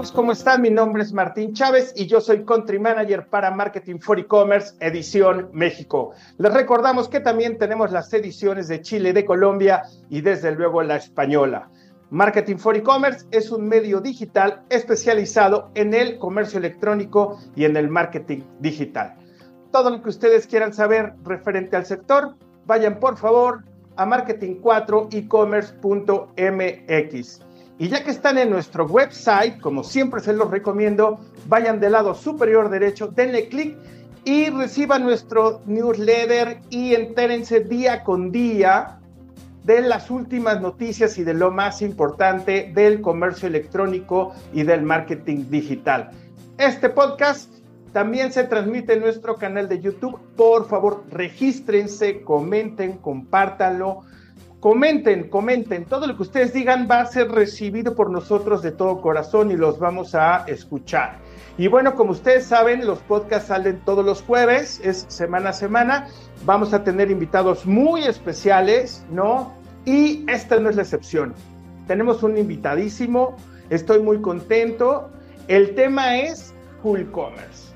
amigos? ¿Cómo están? Mi nombre es Martín Chávez y yo soy Country Manager para Marketing for E-Commerce Edición México. Les recordamos que también tenemos las ediciones de Chile, de Colombia y desde luego la española. Marketing for E-Commerce es un medio digital especializado en el comercio electrónico y en el marketing digital. Todo lo que ustedes quieran saber referente al sector, vayan por favor a marketing4ecommerce.mx. Y ya que están en nuestro website, como siempre se los recomiendo, vayan del lado superior derecho, denle clic y reciban nuestro newsletter y entérense día con día de las últimas noticias y de lo más importante del comercio electrónico y del marketing digital. Este podcast también se transmite en nuestro canal de YouTube. Por favor, regístrense, comenten, compártanlo Comenten, comenten. Todo lo que ustedes digan va a ser recibido por nosotros de todo corazón y los vamos a escuchar. Y bueno, como ustedes saben, los podcasts salen todos los jueves, es semana a semana. Vamos a tener invitados muy especiales, ¿no? Y esta no es la excepción. Tenemos un invitadísimo, estoy muy contento. El tema es Full Commerce.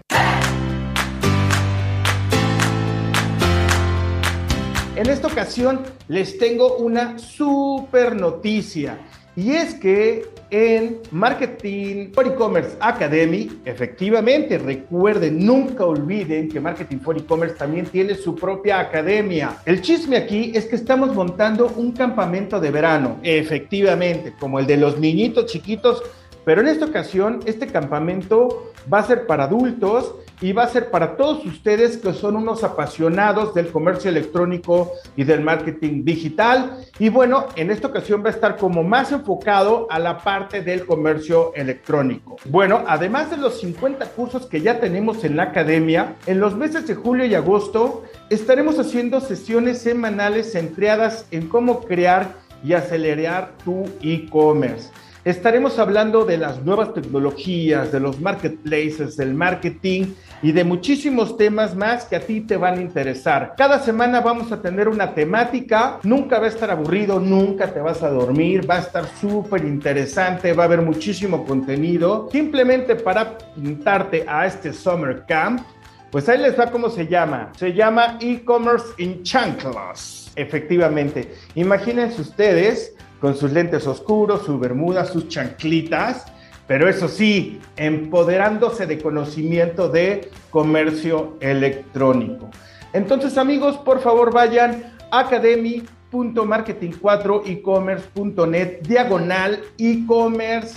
En esta ocasión les tengo una super noticia y es que en Marketing for E-Commerce Academy, efectivamente, recuerden, nunca olviden que Marketing for E-Commerce también tiene su propia academia. El chisme aquí es que estamos montando un campamento de verano, efectivamente, como el de los niñitos chiquitos, pero en esta ocasión este campamento va a ser para adultos y va a ser para todos ustedes que son unos apasionados del comercio electrónico y del marketing digital. Y bueno, en esta ocasión va a estar como más enfocado a la parte del comercio electrónico. Bueno, además de los 50 cursos que ya tenemos en la academia, en los meses de julio y agosto estaremos haciendo sesiones semanales centradas en cómo crear y acelerar tu e-commerce. Estaremos hablando de las nuevas tecnologías, de los marketplaces, del marketing y de muchísimos temas más que a ti te van a interesar. Cada semana vamos a tener una temática, nunca va a estar aburrido, nunca te vas a dormir, va a estar súper interesante, va a haber muchísimo contenido. Simplemente para pintarte a este Summer Camp, pues ahí les va cómo se llama. Se llama e-commerce in chanclas. Efectivamente. Imagínense ustedes con sus lentes oscuros, su bermuda, sus chanclitas, pero eso sí, empoderándose de conocimiento de comercio electrónico. Entonces, amigos, por favor, vayan a academy.marketing4ecommerce.net, diagonal e-commerce,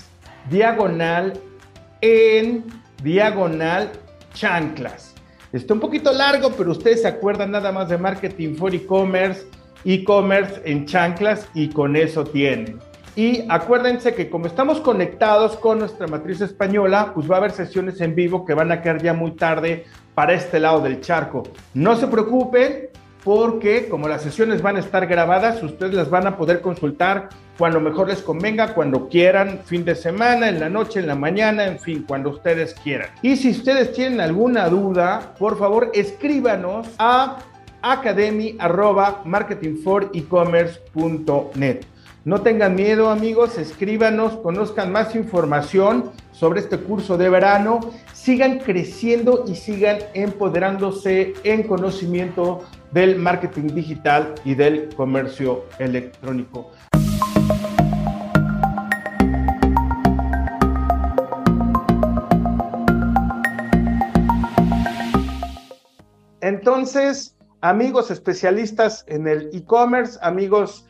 diagonal en diagonal chanclas. Está un poquito largo, pero ustedes se acuerdan nada más de Marketing for E-Commerce e-commerce en chanclas y con eso tienen. Y acuérdense que como estamos conectados con nuestra matriz española, pues va a haber sesiones en vivo que van a quedar ya muy tarde para este lado del charco. No se preocupen porque como las sesiones van a estar grabadas, ustedes las van a poder consultar cuando mejor les convenga, cuando quieran, fin de semana, en la noche, en la mañana, en fin, cuando ustedes quieran. Y si ustedes tienen alguna duda, por favor escríbanos a academy.marketingforecommerce.net. No tengan miedo amigos, escríbanos, conozcan más información sobre este curso de verano, sigan creciendo y sigan empoderándose en conocimiento del marketing digital y del comercio electrónico. Entonces, amigos especialistas en el e-commerce, amigos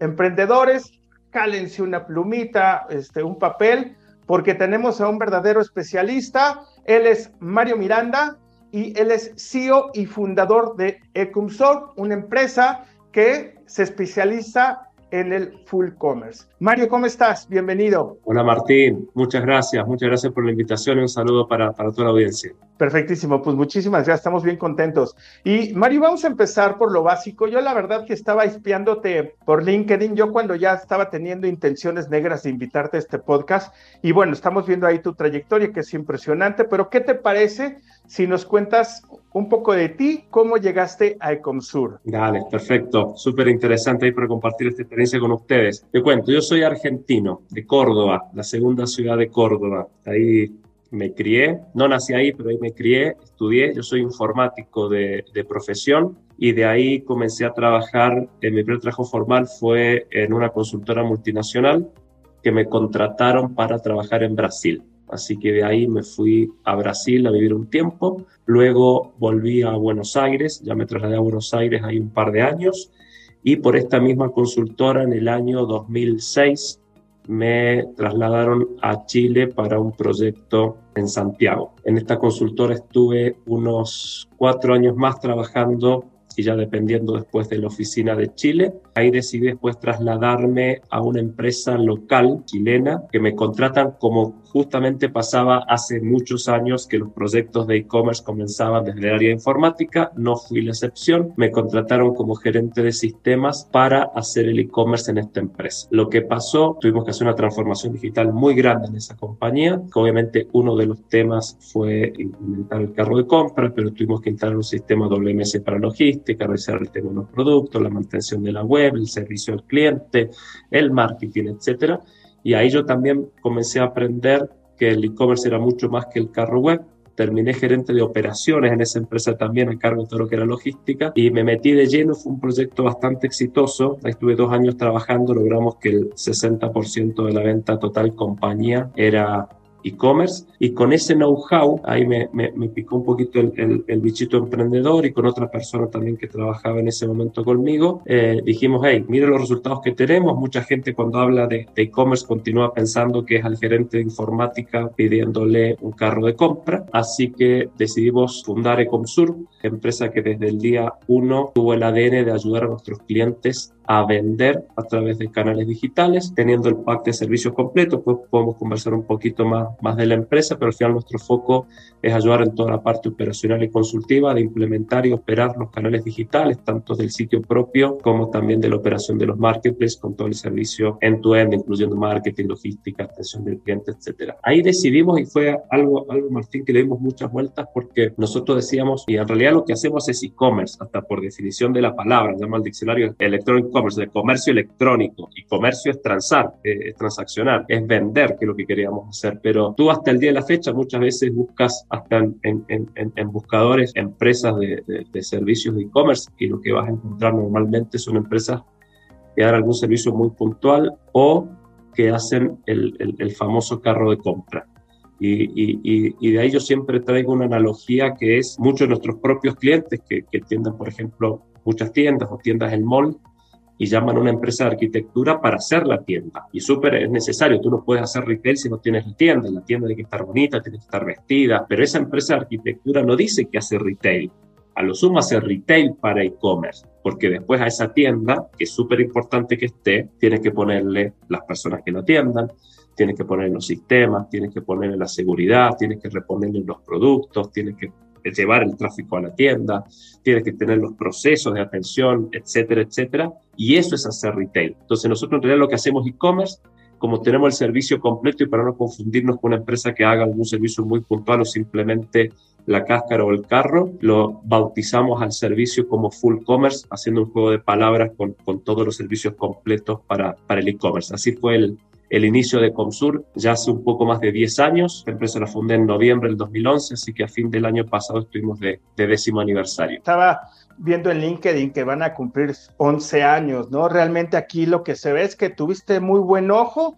emprendedores, cálense una plumita, este, un papel, porque tenemos a un verdadero especialista. Él es Mario Miranda y él es CEO y fundador de Ecumsol, una empresa que se especializa en el full commerce. Mario, ¿cómo estás? Bienvenido. Hola Martín, muchas gracias, muchas gracias por la invitación y un saludo para, para toda la audiencia. Perfectísimo, pues muchísimas gracias, estamos bien contentos. Y Mario, vamos a empezar por lo básico. Yo la verdad que estaba espiándote por LinkedIn, yo cuando ya estaba teniendo intenciones negras de invitarte a este podcast, y bueno, estamos viendo ahí tu trayectoria que es impresionante, pero ¿qué te parece si nos cuentas un poco de ti, cómo llegaste a Ecomsur? Dale, perfecto, súper interesante ahí para compartir esta experiencia con ustedes. Te cuento, yo soy argentino, de Córdoba, la segunda ciudad de Córdoba, ahí me crié, no nací ahí, pero ahí me crié, estudié, yo soy informático de, profesión y de ahí comencé a trabajar, en mi primer trabajo formal fue en una consultora multinacional que me contrataron para trabajar en Brasil. Así que de ahí me fui a Brasil a vivir un tiempo, luego volví a Buenos Aires, ya me trasladé a Buenos Aires ahí un par de años. Y por esta misma consultora en el año 2006 me trasladaron a Chile para un proyecto en Santiago. En esta consultora estuve unos cuatro años más trabajando y ya dependiendo después de la oficina de Chile. Ahí decidí después trasladarme a una empresa local chilena que me contratan como justamente pasaba hace muchos años que los proyectos de e-commerce comenzaban desde el área informática, no fui la excepción, me contrataron como gerente de sistemas para hacer el e-commerce en esta empresa. Lo que pasó, tuvimos que hacer una transformación digital muy grande en esa compañía, que obviamente uno de los temas fue implementar el carro de compra, pero tuvimos que instalar un sistema WMS para logística, el tema de los productos, la mantención de la web, el servicio al cliente, el marketing, etcétera y ahí yo también comencé a aprender que el e-commerce era mucho más que el carro web. Terminé gerente de operaciones en esa empresa también a cargo de todo lo que era logística y me metí de lleno. Fue un proyecto bastante exitoso. Ahí estuve dos años trabajando. Logramos que el 60% de la venta total compañía era e-commerce y con ese know-how, ahí me, me, picó un poquito el, el, bichito emprendedor y con otra persona también que trabajaba en ese momento conmigo, eh, dijimos, hey, mire los resultados que tenemos, mucha gente cuando habla de e-commerce continúa pensando que es al gerente de informática pidiéndole un carro de compra, así que decidimos fundar Ecomsur, empresa que desde el día uno tuvo el ADN de ayudar a nuestros clientes a vender a través de canales digitales, teniendo el pack de servicios completo, pues podemos conversar un poquito más, más de la empresa, pero al final nuestro foco es ayudar en toda la parte operacional y consultiva de implementar y operar los canales digitales, tanto del sitio propio como también de la operación de los marketplaces con todo el servicio end-to-end, incluyendo marketing, logística, atención del cliente, etcétera. Ahí decidimos y fue algo, algo, Martín, que le dimos muchas vueltas porque nosotros decíamos, y en realidad lo que hacemos es e-commerce, hasta por definición de la palabra, llama el diccionario electrónico de comercio electrónico y comercio es transar, es transaccionar, es vender, que es lo que queríamos hacer. Pero tú hasta el día de la fecha muchas veces buscas hasta en, en, en, buscadores empresas de, de, servicios de e-commerce y lo que vas a encontrar normalmente son empresas que dan algún servicio muy puntual o que hacen el, el, famoso carro de compra. Y, y, y, de ahí yo siempre traigo una analogía que es muchos de nuestros propios clientes que, que tiendan, por ejemplo, muchas tiendas o tiendas en mall, y llaman a una empresa de arquitectura para hacer la tienda. Y súper es necesario, tú no puedes hacer retail si no tienes la tienda, la tienda tiene que estar bonita, tiene que estar vestida, pero esa empresa de arquitectura no dice que hace retail, a lo sumo hace retail para e-commerce, porque después a esa tienda, que es súper importante que esté, tienes que ponerle las personas que la atiendan, tienes que ponerle los sistemas, tienes que ponerle la seguridad, tienes que reponerle los productos, tienes que llevar el tráfico a la tienda, tienes que tener los procesos de atención, etcétera, etcétera. Y eso es hacer retail. Entonces nosotros en realidad lo que hacemos e-commerce, como tenemos el servicio completo y para no confundirnos con una empresa que haga algún servicio muy puntual o simplemente la cáscara o el carro, lo bautizamos al servicio como full commerce, haciendo un juego de palabras con, con todos los servicios completos para, para el e-commerce. Así fue el, el inicio de Comsur ya hace un poco más de 10 años. La empresa la fundé en noviembre del 2011, así que a fin del año pasado estuvimos de, de décimo aniversario. Estaba viendo en LinkedIn que van a cumplir 11 años, ¿no? Realmente aquí lo que se ve es que tuviste muy buen ojo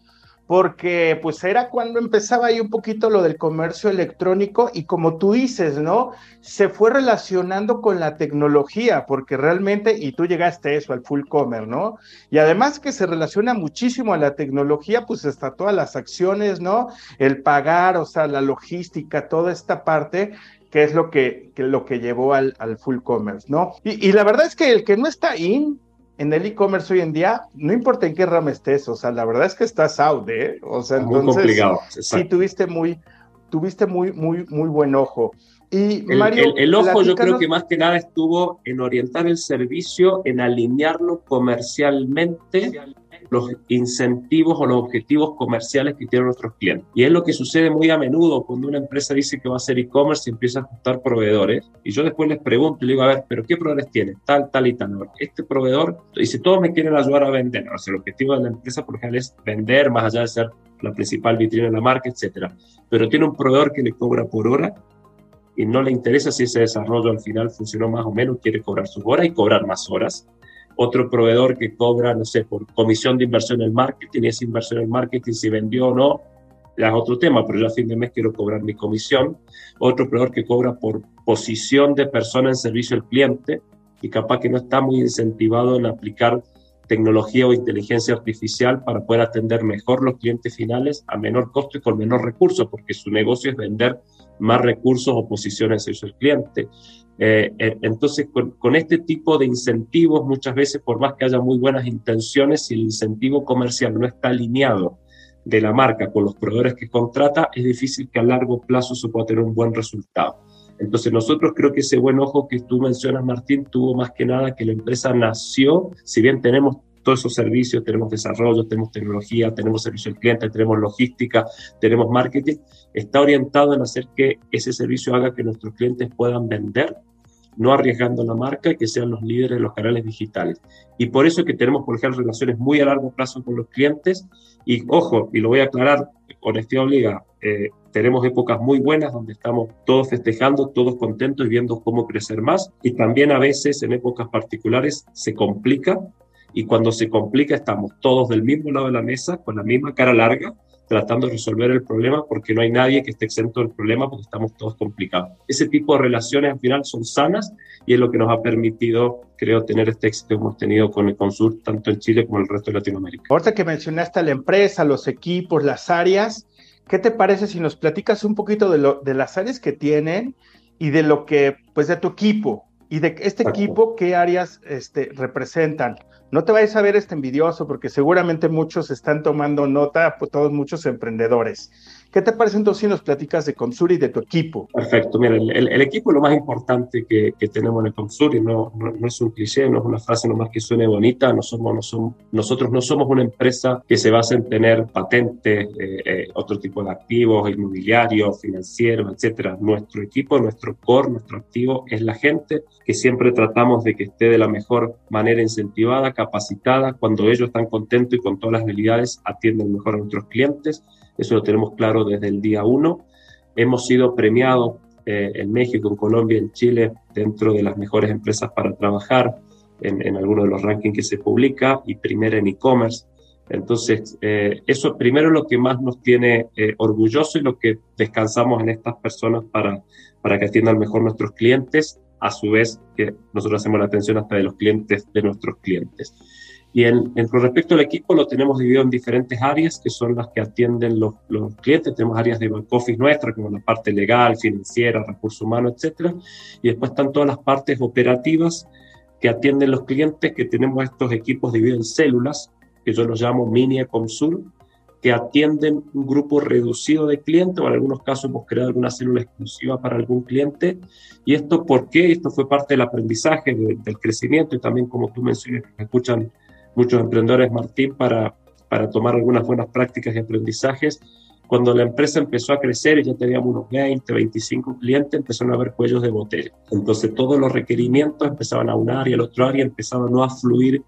porque pues era cuando empezaba ahí un poquito lo del comercio electrónico y como tú dices, ¿no? Se fue relacionando con la tecnología, porque realmente, y tú llegaste a eso, al full commerce, ¿no? Y además que se relaciona muchísimo a la tecnología, pues hasta todas las acciones, ¿no? El pagar, o sea, la logística, toda esta parte, que es lo que, lo que llevó al, al full commerce, ¿no? Y la verdad es que el que no está in, en el e-commerce hoy en día, no importa en qué rama estés, o sea, la verdad es que estás out, ¿eh? O sea, muy complicado. Sí, tuviste muy, tuviste muy, muy, muy buen ojo. Y el, Mario, el, ojo yo creo que más que nada estuvo en orientar el servicio, en alinearlo comercialmente los incentivos o los objetivos comerciales que tienen nuestros clientes. Y es lo que sucede muy a menudo cuando una empresa dice que va a hacer e-commerce y empieza a ajustar proveedores. Y yo después les pregunto, le digo, a ver, ¿pero qué proveedores tiene? Tal, tal y tal. Este proveedor, dice, todos me quieren ayudar a vender. O sea, el objetivo de la empresa, por ejemplo, es vender más allá de ser la principal vitrina de la marca, etcétera. Pero tiene un proveedor que le cobra por hora y no le interesa si ese desarrollo al final funcionó más o menos, quiere cobrar sus horas y cobrar más horas otro proveedor que cobra, no sé, por comisión de inversión en marketing, esa inversión en marketing, si vendió o no, es otro tema, pero yo a fin de mes quiero cobrar mi comisión. Otro proveedor que cobra por posición de persona en servicio al cliente y capaz que no está muy incentivado en aplicar tecnología o inteligencia artificial para poder atender mejor los clientes finales a menor costo y con menor recursos, porque su negocio es vender más recursos o posiciones servicio al cliente. Eh, eh, entonces, con, este tipo de incentivos, muchas veces, por más que haya muy buenas intenciones, si el incentivo comercial no está alineado de la marca con los proveedores que contrata, es difícil que a largo plazo se pueda tener un buen resultado. Entonces, nosotros creo que ese buen ojo que tú mencionas, Martín, tuvo más que nada que la empresa nació, si bien tenemos todos esos servicios, tenemos desarrollo, tenemos tecnología, tenemos servicio al cliente, tenemos logística, tenemos marketing, está orientado en hacer que ese servicio haga que nuestros clientes puedan vender no arriesgando la marca y que sean los líderes de los canales digitales. Y por eso es que tenemos, por ejemplo, relaciones muy a largo plazo con los clientes. Y ojo, y lo voy a aclarar, honestidad obliga, eh, tenemos épocas muy buenas donde estamos todos festejando, todos contentos y viendo cómo crecer más. Y también a veces en épocas particulares se complica. Y cuando se complica estamos todos del mismo lado de la mesa, con la misma cara larga, tratando de resolver el problema porque no hay nadie que esté exento del problema porque estamos todos complicados. Ese tipo de relaciones al final son sanas y es lo que nos ha permitido, creo, tener este éxito que hemos tenido con el Consur, tanto en Chile como en el resto de Latinoamérica. Ahorita que mencionaste a la empresa, los equipos, las áreas, ¿qué te parece si nos platicas un poquito de, lo, de las áreas que tienen y de lo que, pues de tu equipo y de este equipo, qué áreas este, representan? No te vayas a ver este envidioso porque seguramente muchos están tomando nota, pues todos muchos emprendedores. ¿Qué te parece entonces si nos platicas de Consur y de tu equipo? Perfecto, mira, el, equipo es lo más importante que, tenemos en el Consur y no, no, es un cliché, no es una frase nomás que suene bonita, no somos, no somos, nosotros no somos una empresa que se basa en tener patentes, eh, eh, otro tipo de activos, inmobiliarios, financieros, etcétera. Nuestro equipo, nuestro core, nuestro activo es la gente que siempre tratamos de que esté de la mejor manera incentivada, capacitada, cuando ellos están contentos y con todas las habilidades atienden mejor a nuestros clientes eso lo tenemos claro desde el día uno. Hemos sido premiados eh, en México, en Colombia, en Chile, dentro de las mejores empresas para trabajar en, en algunos de los rankings que se publica y primero en e-commerce. Entonces, eh, eso primero es lo que más nos tiene eh, orgulloso y lo que descansamos en estas personas para, para que atiendan mejor nuestros clientes, a su vez que nosotros hacemos la atención hasta de los clientes de nuestros clientes. Y en, con respecto al equipo, lo tenemos dividido en diferentes áreas, que son las que atienden los, los clientes. Tenemos áreas de back office nuestra, como la parte legal, financiera, recursos humanos, etcétera. Y después están todas las partes operativas que atienden los clientes, que tenemos estos equipos divididos en células, que yo los llamo mini Ecomsur, que atienden un grupo reducido de clientes, o en algunos casos hemos creado alguna célula exclusiva para algún cliente. ¿Y esto por qué? Esto fue parte del aprendizaje, del crecimiento, y también como tú mencionas, que escuchan muchos emprendedores, Martín, para, para tomar algunas buenas prácticas y aprendizajes. Cuando la empresa empezó a crecer y ya teníamos unos 20, 25 clientes, empezaron a haber cuellos de botella. Entonces todos los requerimientos empezaban a un área, al otro área, empezaban no a fluir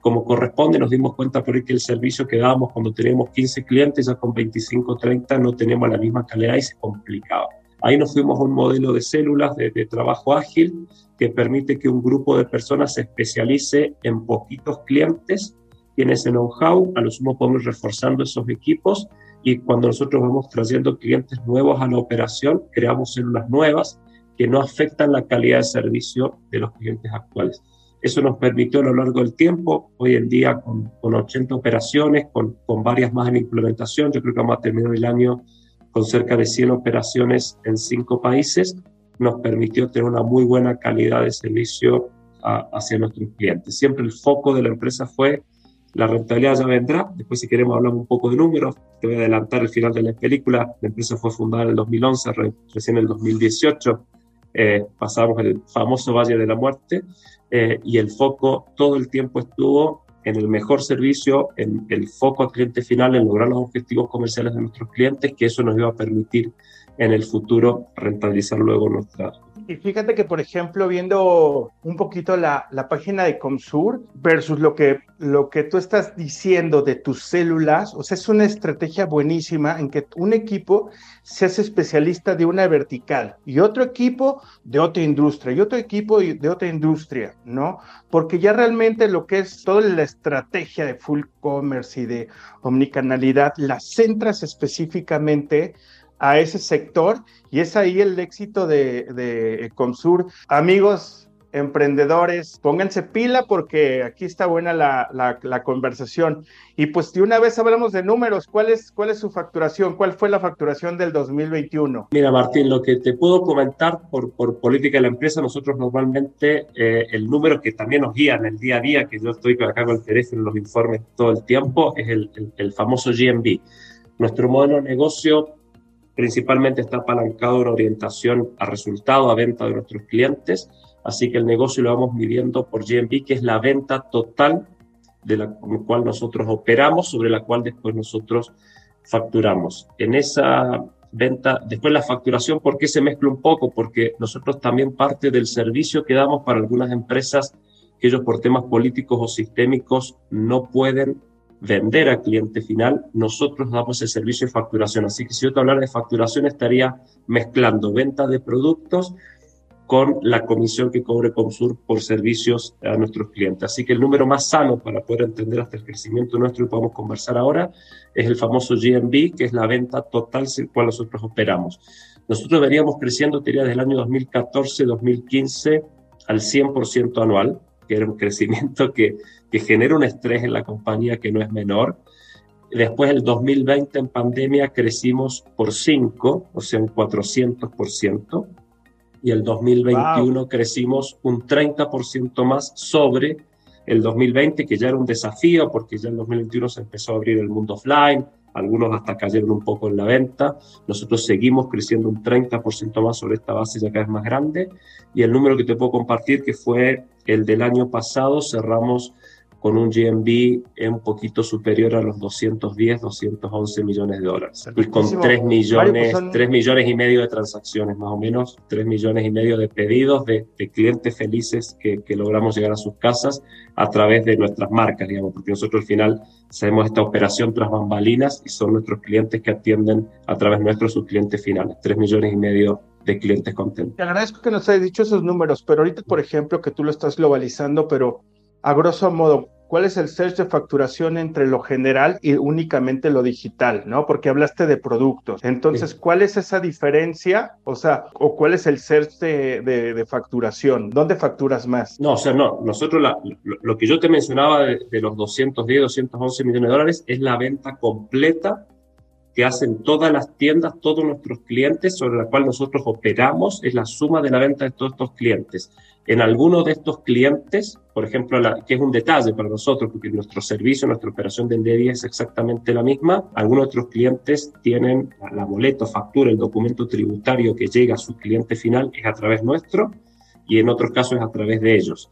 como corresponde. Nos dimos cuenta por ahí que el servicio que dábamos cuando teníamos 15 clientes, ya con 25, 30 no teníamos la misma calidad y se complicaba. Ahí nos fuimos a un modelo de células de, trabajo ágil que permite que un grupo de personas se especialice en poquitos clientes, tiene ese know-how, a lo sumo podemos ir reforzando esos equipos y cuando nosotros vamos trayendo clientes nuevos a la operación, creamos células nuevas que no afectan la calidad de servicio de los clientes actuales. Eso nos permitió a lo largo del tiempo, hoy en día con, con 80 operaciones, con, con varias más en implementación, yo creo que vamos a terminar el año con cerca de 100 operaciones en cinco países, nos permitió tener una muy buena calidad de servicio hacia nuestros clientes. Siempre el foco de la empresa fue la rentabilidad ya vendrá. Después, si queremos, hablar un poco de números. Te voy a adelantar el final de la película. La empresa fue fundada en el 2011, recién en el 2018 eh, pasamos el famoso Valle de la Muerte eh, y el foco todo el tiempo estuvo en el mejor servicio, en el foco al cliente final, en lograr los objetivos comerciales de nuestros clientes, que eso nos iba a permitir en el futuro rentabilizar luego nuestra, y fíjate que, por ejemplo, viendo un poquito la, la, página de Comsur versus lo que, lo que tú estás diciendo de tus células, o sea, es una estrategia buenísima en que un equipo se hace especialista de una vertical y otro equipo de otra industria y otro equipo de otra industria, ¿no? Porque ya realmente lo que es toda la estrategia de full commerce y de omnicanalidad la centras específicamente a ese sector y es ahí el éxito de, de Comsur. Amigos emprendedores, pónganse pila porque aquí está buena la, la, conversación. Y pues de una vez hablamos de números, ¿cuál es, ¿cuál es su facturación? ¿Cuál fue la facturación del 2021? Mira, Martín, lo que te puedo comentar por, por política de la empresa, nosotros normalmente eh, el número que también nos guía en el día a día, que yo estoy acá con el teléfono en los informes todo el tiempo, es el, el, el famoso GMB. Nuestro modelo de negocio principalmente está apalancado en orientación a resultado, a venta de nuestros clientes, así que el negocio lo vamos midiendo por GMV, que es la venta total de la cual nosotros operamos, sobre la cual después nosotros facturamos. En esa venta, después la facturación, ¿por qué se mezcla un poco? Porque nosotros también parte del servicio que damos para algunas empresas que ellos por temas políticos o sistémicos no pueden vender al cliente final, nosotros damos el servicio de facturación. Así que si yo te hablara de facturación, estaría mezclando venta de productos con la comisión que cobre Comsur por servicios a nuestros clientes. Así que el número más sano para poder entender hasta el crecimiento nuestro y podemos conversar ahora es el famoso GMB, que es la venta total sin cual nosotros operamos. Nosotros veníamos creciendo, diría, desde el año 2014-2015 al 100% anual, que era un crecimiento que que genera un estrés en la compañía que no es menor. Después, el 2020 en pandemia crecimos por 5, o sea, un 400%. Y el 2021 crecimos un 30% más sobre el 2020, que ya era un desafío porque ya en 2021 se empezó a abrir el mundo offline, algunos hasta cayeron un poco en la venta. Nosotros seguimos creciendo un 30% más sobre esta base ya cada vez más grande. Y el número que te puedo compartir, que fue el del año pasado, cerramos con un GMB un poquito superior a los 210, 211 millones de dólares. Y con 3 millones, 3 millones y medio de transacciones, más o menos, 3 millones y medio de pedidos de, clientes felices que, que, logramos llegar a sus casas a través de nuestras marcas, digamos, porque nosotros al final hacemos esta operación tras bambalinas y son nuestros clientes que atienden a través nuestro sus clientes finales, 3 millones y medio de clientes contentos. Te agradezco que nos hayas dicho esos números, pero ahorita, por ejemplo, que tú lo estás globalizando, pero a grosso modo, ¿cuál es el search de facturación entre lo general y únicamente lo digital? ¿no? Porque hablaste de productos. Entonces, ¿cuál es esa diferencia? O sea, ¿o cuál es el search de, facturación? ¿Dónde facturas más? No, o sea, no. Nosotros, lo, que yo te mencionaba de, de los 210, 211 millones de dólares es la venta completa que hacen todas las tiendas, todos nuestros clientes, sobre la cual nosotros operamos, es la suma de la venta de todos estos clientes. En algunos de estos clientes, por ejemplo, la, que es un detalle para nosotros, porque nuestro servicio, nuestra operación del día es exactamente la misma, algunos de otros clientes tienen la boleta, factura, el documento tributario que llega a su cliente final es a través nuestro y en otros casos es a través de ellos.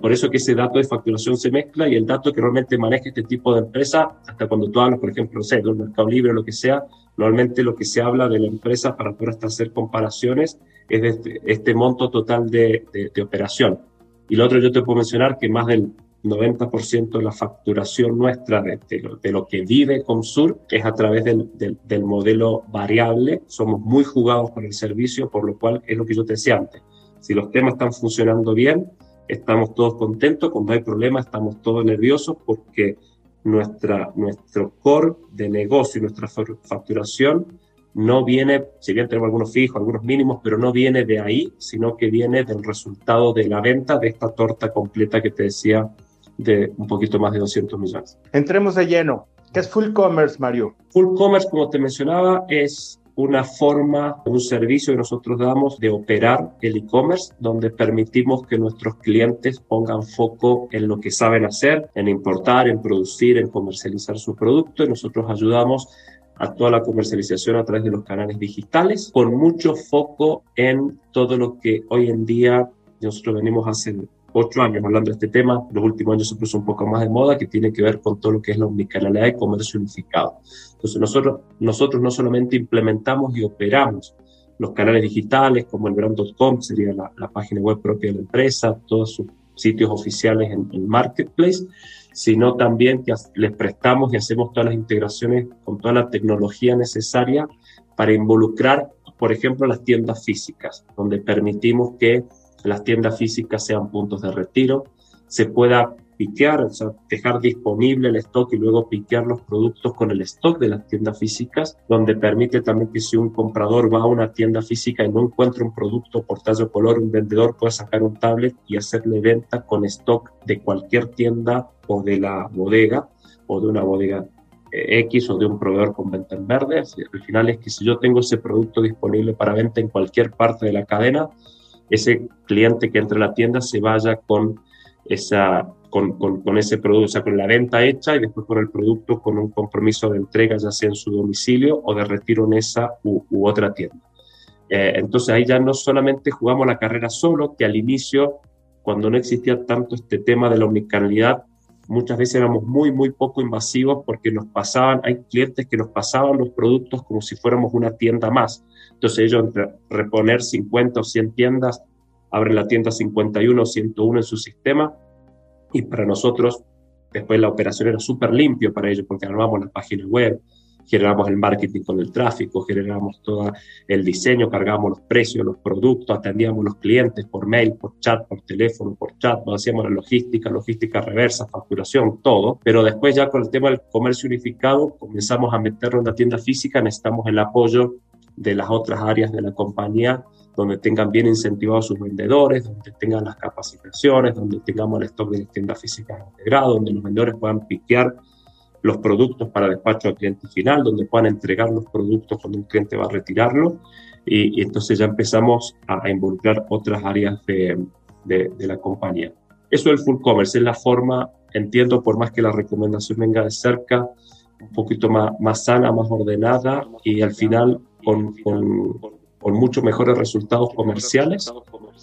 Por eso que ese dato de facturación se mezcla y el dato que realmente maneja este tipo de empresa, hasta cuando tú hablas, por ejemplo, no sé, del mercado libre o lo que sea, normalmente lo que se habla de la empresa para poder hasta hacer comparaciones es de este, este monto total de, de, operación. Y lo otro yo te puedo mencionar que más del 90% de la facturación nuestra de, de, lo, que vive Comsur es a través del, del, del, modelo variable. Somos muy jugados con el servicio, por lo cual es lo que yo te decía antes. Si los temas están funcionando bien, estamos todos contentos, cuando hay problemas estamos todos nerviosos porque nuestra, nuestro core de negocio y nuestra facturación no viene, si bien tenemos algunos fijos, algunos mínimos, pero no viene de ahí, sino que viene del resultado de la venta de esta torta completa que te decía de un poquito más de 200 millones. Entremos de lleno. ¿Qué es Full Commerce, Mario? Full Commerce, como te mencionaba, es una forma, un servicio que nosotros damos de operar el e-commerce, donde permitimos que nuestros clientes pongan foco en lo que saben hacer, en importar, en producir, en comercializar su producto. Y nosotros ayudamos a toda la comercialización a través de los canales digitales, con mucho foco en todo lo que hoy en día nosotros venimos hace ocho años hablando de este tema, los últimos años se puso un poco más de moda, que tiene que ver con todo lo que es la omnicanalidad y comercio unificado. Entonces nosotros, nosotros no solamente implementamos y operamos los canales digitales como el brand.com, sería la, página web propia de la empresa, todos sus sitios oficiales en, el Marketplace, sino también que les prestamos y hacemos todas las integraciones con toda la tecnología necesaria para involucrar, por ejemplo, las tiendas físicas, donde permitimos que las tiendas físicas sean puntos de retiro, se pueda piquear, o sea, dejar disponible el stock y luego piquear los productos con el stock de las tiendas físicas, donde permite también que si un comprador va a una tienda física y no encuentra un producto por tallo color, un vendedor puede sacar un tablet y hacerle venta con stock de cualquier tienda o de la bodega o de una bodega eh, X o de un proveedor con venta en verde. Al final es que si yo tengo ese producto disponible para venta en cualquier parte de la cadena, ese cliente que entre a la tienda se vaya con, esa, con, con, ese producto, o sea, con la venta hecha y después con el producto con un compromiso de entrega, ya sea en su domicilio o de retiro en esa u, otra tienda. Eh, entonces ahí ya no solamente jugamos la carrera solo, que al inicio, cuando no existía tanto este tema de la omnicanalidad, muchas veces éramos muy, muy poco invasivos porque nos pasaban, hay clientes que nos pasaban los productos como si fuéramos una tienda más. Entonces ellos entre reponer 50 o 100 tiendas, abren la tienda 51 o 101 en su sistema y para nosotros después la operación era súper limpio para ellos porque armamos la página web, generamos el marketing con el tráfico, generamos todo el diseño, cargamos los precios, los productos, atendíamos los clientes por mail, por chat, por teléfono, por chat, hacíamos la logística, logística reversa, facturación, todo. Pero después ya con el tema del comercio unificado comenzamos a meterlo en la tienda física, necesitamos el apoyo de las otras áreas de la compañía donde tengan bien incentivados sus vendedores, donde tengan las capacitaciones, donde tengamos el stock de las tiendas físicas integrado, donde los vendedores puedan piquear los productos para despacho al cliente final, donde puedan entregar los productos cuando un cliente va a retirarlo. Y, entonces ya empezamos a, involucrar otras áreas de, de, la compañía. Eso del full commerce es la forma, entiendo, por más que la recomendación venga de cerca, un poquito más, más sana, más ordenada y al final con, con, con muchos mejores resultados comerciales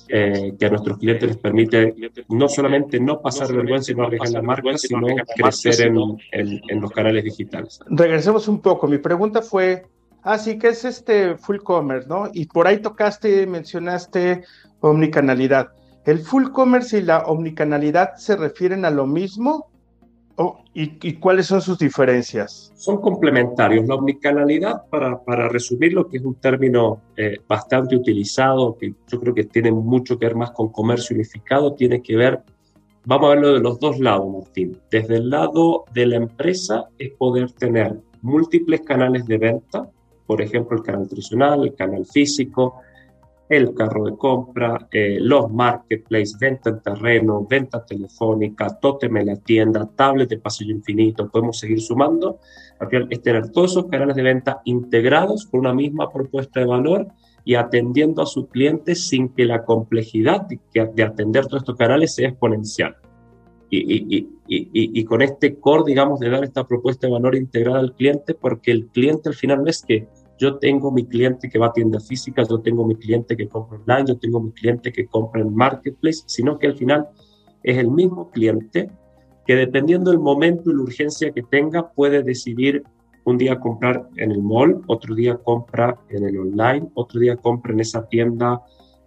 eh, que a nuestros clientes les permite no solamente no pasar vergüenza y no arriesgar la marca, sino crecer en, en, los canales digitales. Regresemos un poco. Mi pregunta fue, ah, sí, ¿qué es este full commerce? ¿no? Y por ahí tocaste, mencionaste omnicanalidad. ¿El full commerce y la omnicanalidad se refieren a lo mismo Oh, ¿y, cuáles son sus diferencias? Son complementarios. La omnicanalidad, para, para resumirlo, que es un término eh, bastante utilizado, que yo creo que tiene mucho que ver más con comercio unificado, tiene que ver, vamos a verlo de los dos lados, Martín. Desde el lado de la empresa es poder tener múltiples canales de venta, por ejemplo, el canal tradicional, el canal físico, el carro de compra, eh, los marketplaces, venta en terreno, venta telefónica, tótem en la tienda, tablet de pasillo infinito, podemos seguir sumando. Al final es tener todos esos canales de venta integrados con una misma propuesta de valor y atendiendo a sus clientes sin que la complejidad de, atender todos estos canales sea exponencial. Y, y, con este core, digamos, de dar esta propuesta de valor integrada al cliente, porque el cliente al final es que yo tengo mi cliente que va a tiendas físicas, yo tengo mi cliente que compra online, yo tengo mi cliente que compra en marketplace, sino que al final es el mismo cliente que dependiendo del momento y la urgencia que tenga puede decidir un día comprar en el mall, otro día compra en el online, otro día compra en esa tienda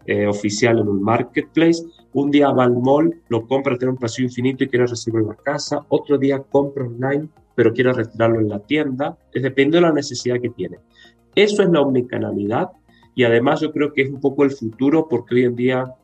eh, oficial en un marketplace, un día va al mall, lo compra, tiene un precio infinito y quiere recibirlo la casa, otro día compra online, pero quiere retirarlo en la tienda, es depende de la necesidad que tiene. Eso es la omnicanalidad y además yo creo que es un poco el futuro porque hoy en día,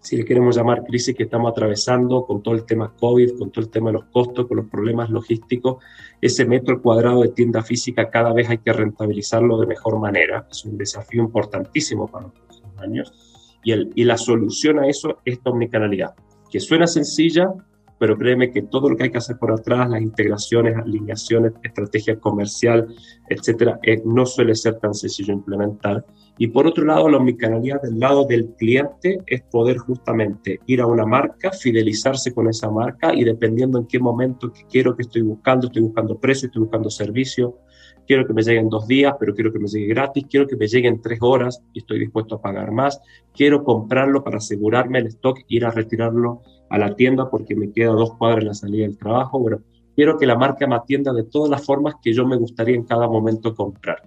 si le queremos llamar crisis que estamos atravesando con todo el tema COVID, con todo el tema de los costos, con los problemas logísticos, ese metro cuadrado de tienda física cada vez hay que rentabilizarlo de mejor manera. Es un desafío importantísimo para los próximos años y, el, y la solución a eso es la omnicanalidad, que suena sencilla, pero créeme que todo lo que hay que hacer por atrás, las integraciones, alineaciones, estrategia comercial, etcétera, eh, no suele ser tan sencillo implementar. Y por otro lado, la omnicanalidad del lado del cliente es poder justamente ir a una marca, fidelizarse con esa marca y dependiendo en qué momento que quiero, que estoy buscando, estoy buscando precio, estoy buscando servicio, quiero que me llegue en dos días, pero quiero que me llegue gratis, quiero que me llegue en tres horas y estoy dispuesto a pagar más, quiero comprarlo para asegurarme el stock, ir a retirarlo a la tienda porque me queda dos cuadras en la salida del trabajo, bueno, quiero que la marca me atienda de todas las formas que yo me gustaría en cada momento comprar.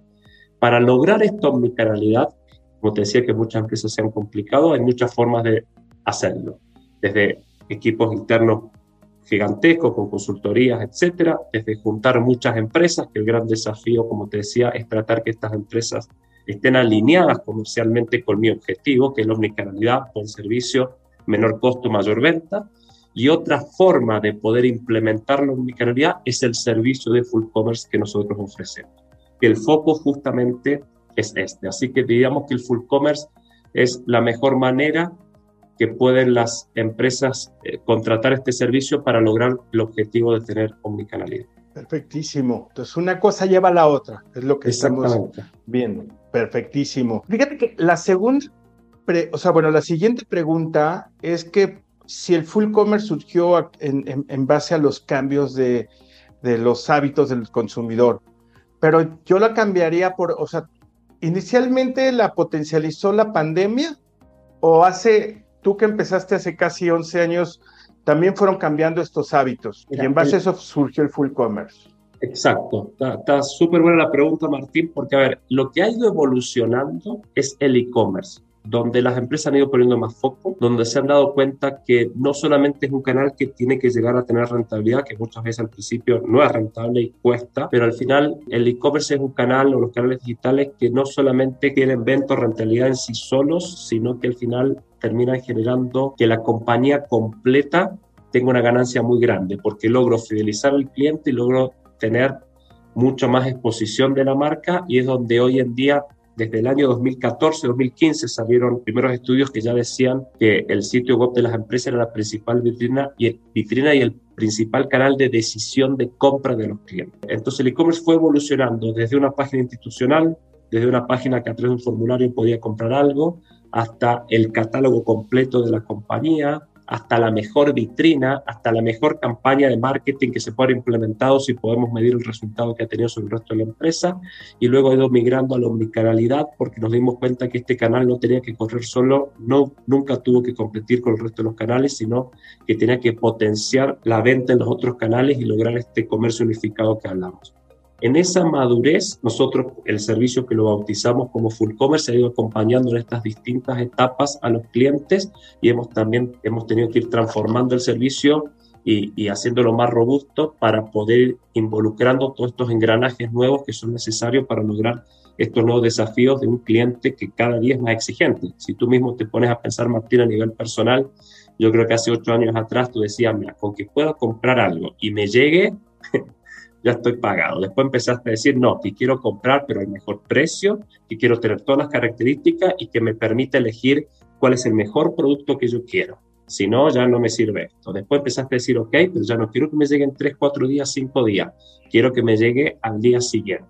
Para lograr esta omnicanalidad, como te decía que muchas empresas se han complicado, hay muchas formas de hacerlo, desde equipos internos gigantesco con consultorías, etcétera, desde juntar muchas empresas, que el gran desafío, como te decía, es tratar que estas empresas estén alineadas comercialmente con mi objetivo, que es la omnicanalidad, buen servicio, menor costo, mayor venta. Y otra forma de poder implementar la omnicanalidad es el servicio de full commerce que nosotros ofrecemos. El foco justamente es este. Así que digamos que el full commerce es la mejor manera que pueden las empresas eh, contratar este servicio para lograr el objetivo de tener omnicanalidad. Perfectísimo. Entonces, una cosa lleva a la otra, es lo que estamos viendo. Perfectísimo. Fíjate que la segunda, o sea, bueno, la siguiente pregunta es que si el full commerce surgió en, en, base a los cambios de, de los hábitos del consumidor, pero yo la cambiaría por, o sea, inicialmente la potencializó la pandemia o hace tú que empezaste hace casi 11 años, también fueron cambiando estos hábitos y en base a eso surgió el full commerce. Exacto, está súper buena la pregunta, Martín, porque a ver, lo que ha ido evolucionando es el e-commerce donde las empresas han ido poniendo más foco, donde se han dado cuenta que no solamente es un canal que tiene que llegar a tener rentabilidad, que muchas veces al principio no es rentable y cuesta, pero al final el e-commerce es un canal o los canales digitales que no solamente tienen venta o rentabilidad en sí solos, sino que al final terminan generando que la compañía completa tenga una ganancia muy grande, porque logro fidelizar al cliente y logro tener mucha más exposición de la marca y es donde hoy en día desde el año 2014-2015 salieron primeros estudios que ya decían que el sitio web de las empresas era la principal vitrina y, vitrina y el principal canal de decisión de compra de los clientes. Entonces el e-commerce fue evolucionando desde una página institucional, desde una página que a través de un formulario podía comprar algo, hasta el catálogo completo de la compañía, hasta la mejor vitrina, hasta la mejor campaña de marketing que se pueda haber implementado si podemos medir el resultado que ha tenido sobre el resto de la empresa. Y luego ha ido migrando a la omnicanalidad porque nos dimos cuenta que este canal no tenía que correr solo, no, nunca tuvo que competir con el resto de los canales, sino que tenía que potenciar la venta en los otros canales y lograr este comercio unificado que hablamos. En esa madurez, nosotros, el servicio que lo bautizamos como Full Commerce, ha ido acompañando en estas distintas etapas a los clientes y hemos también hemos tenido que ir transformando el servicio y, y haciéndolo más robusto para poder ir involucrando todos estos engranajes nuevos que son necesarios para lograr estos nuevos desafíos de un cliente que cada día es más exigente. Si tú mismo te pones a pensar, Martín, a nivel personal, yo creo que hace ocho años atrás tú decías, mira, con que pueda comprar algo y me llegue, ya estoy pagado. Después empezaste a decir, no, que quiero comprar, pero al mejor precio, que quiero tener todas las características y que me permite elegir cuál es el mejor producto que yo quiero. Si no, ya no me sirve esto. Después empezaste a decir, ok, pero ya no quiero que me llegue en 3, 4 días, 5 días. Quiero que me llegue al día siguiente.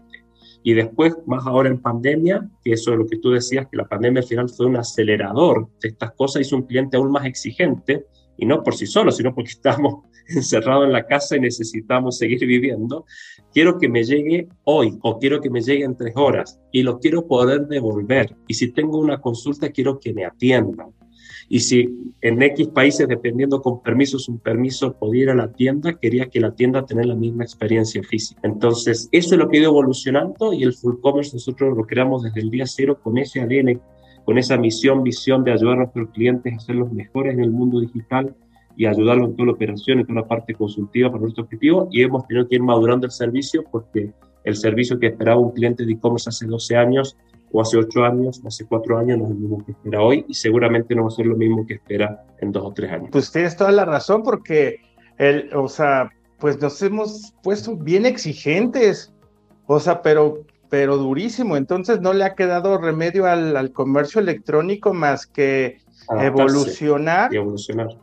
Y después, más ahora en pandemia, que eso es lo que tú decías, que la pandemia al final fue un acelerador de estas cosas, hizo un cliente aún más exigente, y no por sí solo, sino porque estamos encerrados en la casa y necesitamos seguir viviendo, quiero que me llegue hoy o quiero que me llegue en tres horas y lo quiero poder devolver. Y si tengo una consulta, quiero que me atiendan. Y si en X países, dependiendo con permisos, un permiso podía ir a la tienda, quería que la tienda tenga la misma experiencia física. Entonces, eso es lo que ha ido evolucionando y el full commerce nosotros lo creamos desde el día cero con ese ADN con esa misión, visión de ayudar a nuestros clientes a ser los mejores en el mundo digital y ayudarlos en toda la operación, en toda la parte consultiva para nuestro objetivo. Y hemos tenido que ir madurando el servicio porque el servicio que esperaba un cliente de e-commerce hace 12 años o hace 8 años o hace 4 años no es lo mismo que espera hoy y seguramente no va a ser lo mismo que espera en 2 o 3 años. Pues tienes toda la razón porque, el, o sea, pues nos hemos puesto bien exigentes, o sea, pero pero durísimo. Entonces no le ha quedado remedio al, comercio electrónico más que evolucionar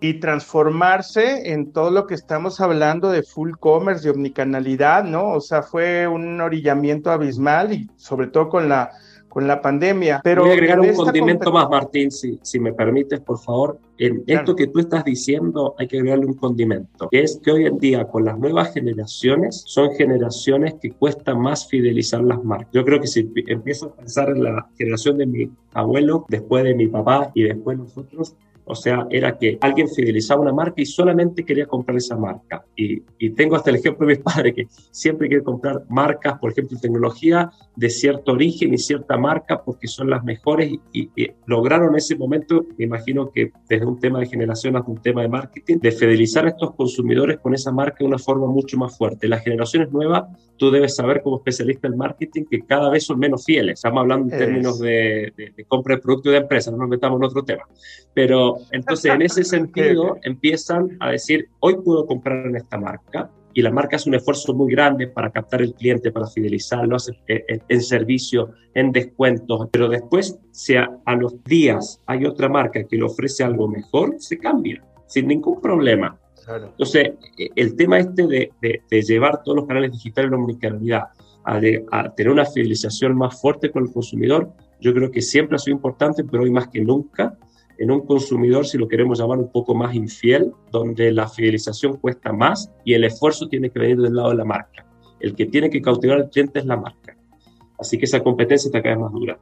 y, transformarse en todo lo que estamos hablando de full commerce, de omnicanalidad, ¿no? O sea, fue un orillamiento abismal y sobre todo con la con la pandemia. Pero Voy a agregar un condimento más, Martín, si, si me permites, por favor. En esto que tú estás diciendo hay que agregarle un condimento, que es que hoy en día con las nuevas generaciones son generaciones que cuesta más fidelizar las marcas. Yo creo que si empiezo a pensar en la generación de mi abuelo, después de mi papá y después nosotros, o sea, era que alguien fidelizaba una marca y solamente quería comprar esa marca. Y, tengo hasta el ejemplo de mis padres que siempre quieren comprar marcas, por ejemplo, tecnología de cierto origen y cierta marca porque son las mejores y, y lograron ese momento, me imagino que desde un tema de generación hasta un tema de marketing, de fidelizar a estos consumidores con esa marca de una forma mucho más fuerte. Las generaciones nuevas, tú debes saber como especialista en marketing que cada vez son menos fieles. Estamos hablando en términos de, de, de compra de producto de empresa, no nos metamos en otro tema. Pero entonces, en ese sentido, empiezan a decir, hoy puedo comprar en esta marca, y la marca hace un esfuerzo muy grande para captar el cliente, para fidelizarlo, eh, eh, en servicio, en descuentos, pero después, si a, los días hay otra marca que le ofrece algo mejor, se cambia, sin ningún problema. Entonces, e, el tema este de, de, llevar todos los canales digitales a la omnicanalidad, a, a tener una fidelización más fuerte con el consumidor, yo creo que siempre ha sido importante, pero hoy más que nunca en un consumidor, si lo queremos llamar un poco más infiel, donde la fidelización cuesta más y el esfuerzo tiene que venir del lado de la marca. El que tiene que cautivar al cliente es la marca. Así que esa competencia está cada vez más dura.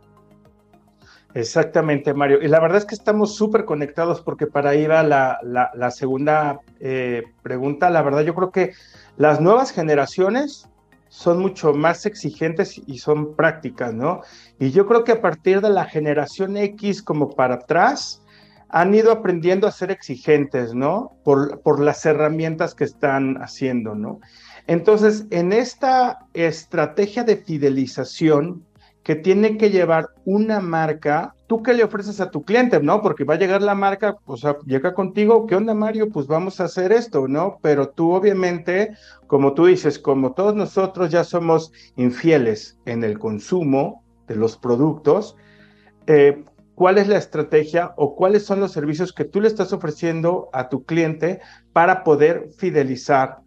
Exactamente, Mario. Y la verdad es que estamos súper conectados porque para ahí va la, la, segunda eh, pregunta. La verdad, yo creo que las nuevas generaciones son mucho más exigentes y son prácticas, ¿no? Y yo creo que a partir de la generación X como para atrás, han ido aprendiendo a ser exigentes, ¿no? Por, por las herramientas que están haciendo, ¿no? Entonces, en esta estrategia de fidelización que tiene que llevar una marca, ¿tú qué le ofreces a tu cliente, no? Porque va a llegar la marca, o sea, llega contigo, ¿qué onda, Mario? Pues vamos a hacer esto, ¿no? Pero tú, obviamente, como tú dices, como todos nosotros ya somos infieles en el consumo de los productos, eh, cuál es la estrategia o cuáles son los servicios que tú le estás ofreciendo a tu cliente para poder fidelizar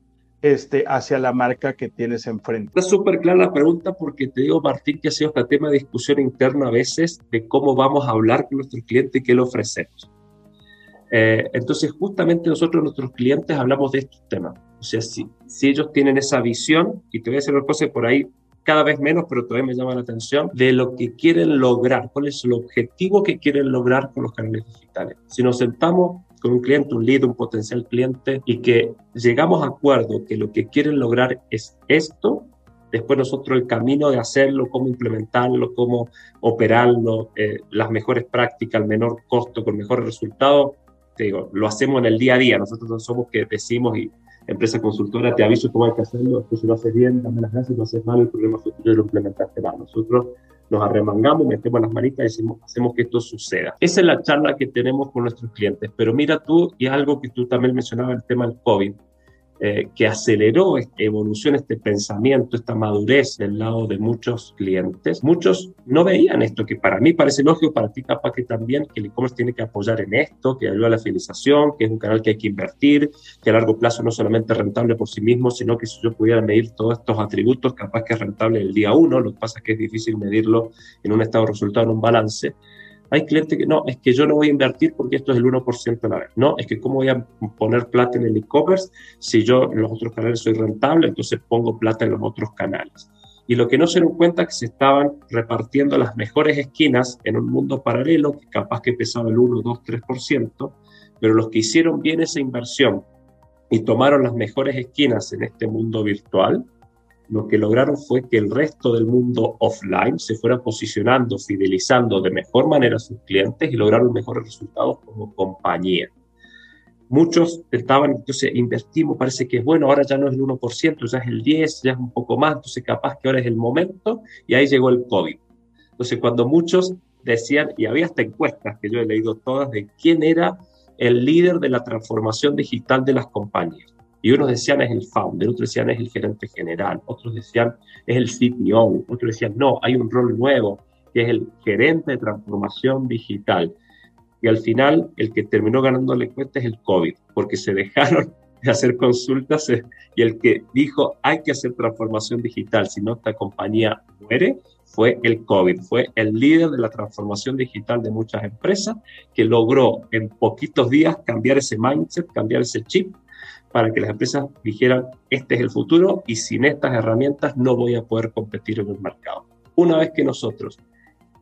este, hacia la marca que tienes enfrente. Está súper clara la pregunta porque te digo, Martín, que ha sido este tema de discusión interna a veces de cómo vamos a hablar con nuestro cliente y qué le ofrecemos. Eh, entonces, justamente nosotros, nuestros clientes, hablamos de estos temas. O sea, si, si ellos tienen esa visión, y te voy a decir una cosa por ahí cada vez menos, pero todavía me llama la atención, de lo que quieren lograr, cuál es el objetivo que quieren lograr con los canales digitales. Si nos sentamos con un cliente, un lead, un potencial cliente, y que llegamos a acuerdo que lo que quieren lograr es esto, después nosotros el camino de hacerlo, cómo implementarlo, cómo operarlo, eh, las mejores prácticas, al menor costo, con mejores resultados, te digo, lo hacemos en el día a día. Nosotros no somos que decimos y empresa consultora, te aviso cómo hay que hacerlo, después si lo haces bien, dame las gracias, si lo haces mal, el problema futuro lo implementaste mal. Nosotros nos arremangamos, metemos las manitas y hacemos que esto suceda. Esa es la charla que tenemos con nuestros clientes. Pero mira tú, y es algo que tú también mencionabas, el tema del COVID. Eh, que aceleró esta evolución, este pensamiento, esta madurez del lado de muchos clientes. Muchos no veían esto, que para mí parece lógico, para ti capaz que también, que el e-commerce tiene que apoyar en esto, que ayuda a la fidelización, que es un canal que hay que invertir, que a largo plazo no solamente es rentable por sí mismo, sino que si yo pudiera medir todos estos atributos, capaz que es rentable el día uno, lo que pasa es que es difícil medirlo en un estado de resultado, en un balance. Hay clientes que no, es que yo no voy a invertir porque esto es el 1% a la vez. No, es que cómo voy a poner plata en el e-commerce si yo en los otros canales soy rentable, entonces pongo plata en los otros canales. Y lo que no se dieron cuenta es que se estaban repartiendo las mejores esquinas en un mundo paralelo, que capaz que pesaba el 1, 2, 3%, pero los que hicieron bien esa inversión y tomaron las mejores esquinas en este mundo virtual, lo que lograron fue que el resto del mundo offline se fuera posicionando, fidelizando de mejor manera a sus clientes y lograron mejores resultados como compañía. Muchos estaban, entonces invertimos, parece que es bueno, ahora ya no es el 1%, ya es el 10%, ya es un poco más, entonces capaz que ahora es el momento y ahí llegó el COVID. Entonces cuando muchos decían, y había hasta encuestas que yo he leído todas, de quién era el líder de la transformación digital de las compañías. Y unos decían es el founder, otros decían es el gerente general, otros decían es el CTO, otros decían no, hay un rol nuevo que es el gerente de transformación digital. Y al final el que terminó ganando la encuesta es el COVID, porque se dejaron de hacer consultas eh, y el que dijo hay que hacer transformación digital, si no esta compañía muere, fue el COVID, fue el líder de la transformación digital de muchas empresas que logró en poquitos días cambiar ese mindset, cambiar ese chip para que las empresas dijeran, este es el futuro y sin estas herramientas no voy a poder competir en el mercado. Una vez que nosotros,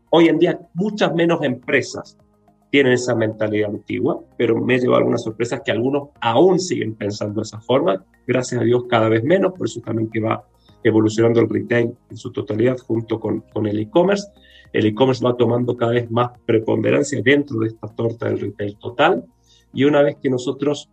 hoy en día muchas menos empresas tienen esa mentalidad antigua, pero me he llevado algunas sorpresas que algunos aún siguen pensando de esa forma, gracias a Dios cada vez menos, por eso también que va evolucionando el retail en su totalidad junto con, con el e-commerce. El e-commerce va tomando cada vez más preponderancia dentro de esta torta del retail total y una vez que nosotros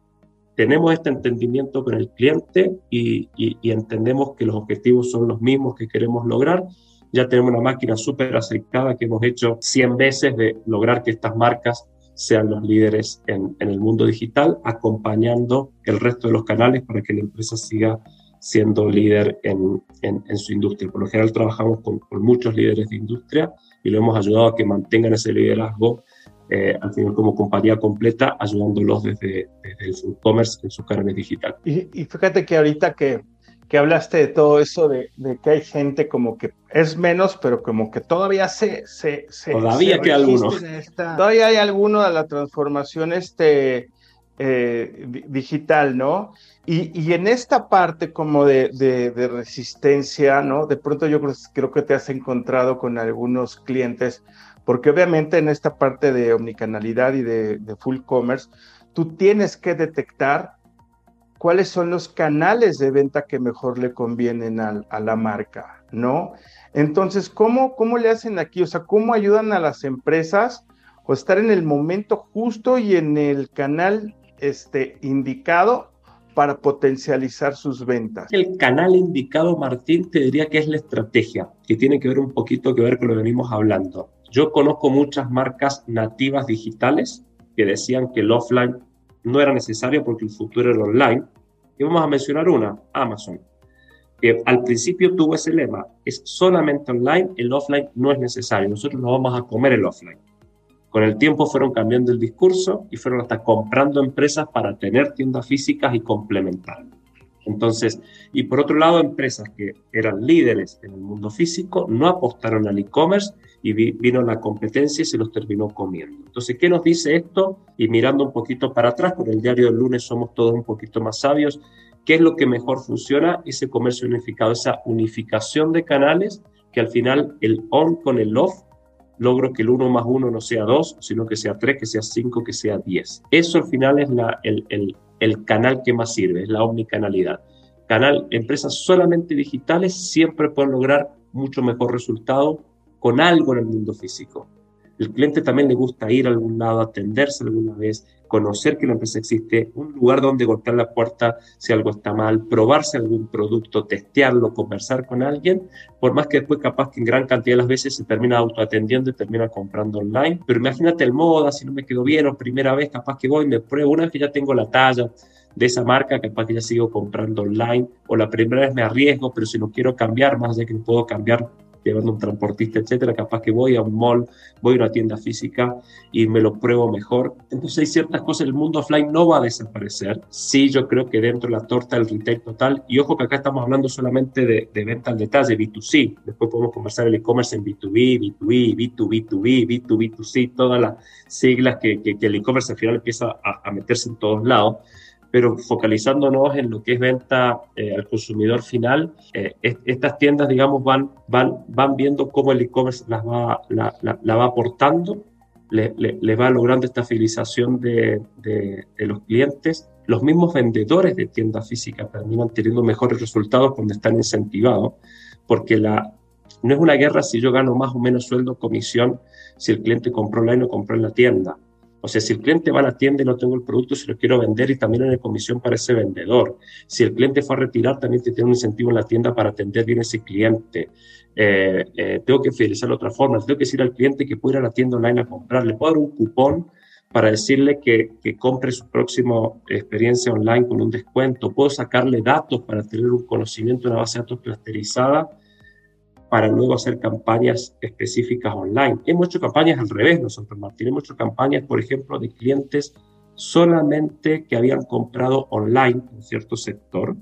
tenemos este entendimiento con el cliente y, y, entendemos que los objetivos son los mismos que queremos lograr, ya tenemos una máquina súper aceitada que hemos hecho 100 veces de lograr que estas marcas sean los líderes en, en, el mundo digital, acompañando el resto de los canales para que la empresa siga siendo líder en, en, su industria. Por lo general trabajamos con, con, muchos líderes de industria y lo hemos ayudado a que mantengan ese liderazgo eh, al final como compañía completa, ayudándolos desde, desde el e-commerce en sus canales digitales. Y, y, fíjate que ahorita que, que hablaste de todo eso, de, de, que hay gente como que es menos, pero como que todavía se... se, todavía que algunos. Todavía hay alguno de la transformación este, eh, digital, ¿no? Y, y, en esta parte como de, de, de, resistencia, ¿no? De pronto yo creo, creo que te has encontrado con algunos clientes porque obviamente en esta parte de omnicanalidad y de, full commerce, tú tienes que detectar cuáles son los canales de venta que mejor le convienen a, la marca, ¿no? Entonces, ¿cómo, ¿cómo le hacen aquí? O sea, ¿cómo ayudan a las empresas o estar en el momento justo y en el canal este, indicado para potencializar sus ventas? El canal indicado, Martín, te diría que es la estrategia, que tiene que ver un poquito que ver con lo que venimos hablando. Yo conozco muchas marcas nativas digitales que decían que el offline no era necesario porque el futuro era online. Y vamos a mencionar una, Amazon, que al principio tuvo ese lema, es solamente online, el offline no es necesario, nosotros no vamos a comer el offline. Con el tiempo fueron cambiando el discurso y fueron hasta comprando empresas para tener tiendas físicas y complementar. Entonces, y por otro lado, empresas que eran líderes en el mundo físico no apostaron al e-commerce y vino la competencia y se los terminó comiendo. Entonces, ¿qué nos dice esto? Y mirando un poquito para atrás, con el diario del lunes somos todos un poquito más sabios, ¿qué es lo que mejor funciona? Ese comercio unificado, esa unificación de canales que al final el on con el off logro que el 1 más 1 no sea 2, sino que sea 3, que sea 5, que sea 10. Eso al final es la, el, el, el canal que más sirve, es la omnicanalidad. Canal, empresas solamente digitales siempre pueden lograr mucho mejor resultado con algo en el mundo físico. El cliente también le gusta ir a algún lado, atenderse alguna vez, conocer que la empresa existe, un lugar donde golpear la puerta si algo está mal, probarse algún producto, testearlo, conversar con alguien, por más que después capaz que en gran cantidad de las veces se termina autoatendiendo y termina comprando online. Pero imagínate el moda, si no me quedó bien o primera vez capaz que voy, me pruebo, una vez que ya tengo la talla de esa marca, capaz que ya sigo comprando online o la primera vez me arriesgo, pero si no quiero cambiar, más de que no puedo cambiar llevando un transportista, etcétera, capaz que voy a un mall, voy a una tienda física y me lo pruebo mejor. Entonces hay ciertas cosas, el mundo offline no va a desaparecer. Sí, yo creo que dentro de la torta del retail total, y ojo que acá estamos hablando solamente de, de venta al detalle, B2C, después podemos conversar el e-commerce en B2B, B2B, B2B, B2B, B2B, 2 c todas las siglas que, que, el e-commerce al final empieza a, a meterse en todos lados pero focalizándonos en lo que es venta eh, al consumidor final, eh, estas tiendas, digamos, van, van, van viendo cómo el e-commerce las va, la, la, va aportando, les le, va logrando esta fidelización de, de, de, los clientes. Los mismos vendedores de tiendas físicas terminan teniendo mejores resultados cuando están incentivados, porque la, no es una guerra si yo gano más o menos sueldo, comisión, si el cliente compró online o compró en la tienda o sea, si el cliente va a la tienda y no tengo el producto, si lo quiero vender y también hay comisión para ese vendedor. Si el cliente fue a retirar, también te tiene un incentivo en la tienda para atender bien a ese cliente. Eh, eh, tengo que fidelizar de otra forma. Tengo que decir al cliente que puede ir a la tienda online a comprar. Le puedo dar un cupón para decirle que, que compre su próxima experiencia online con un descuento. Puedo sacarle datos para tener un conocimiento, una base de datos clusterizada para luego hacer campañas específicas online. Hemos hecho campañas al revés nosotros, Martín. Hemos hecho campañas, por ejemplo, de clientes solamente que habían comprado online en cierto sector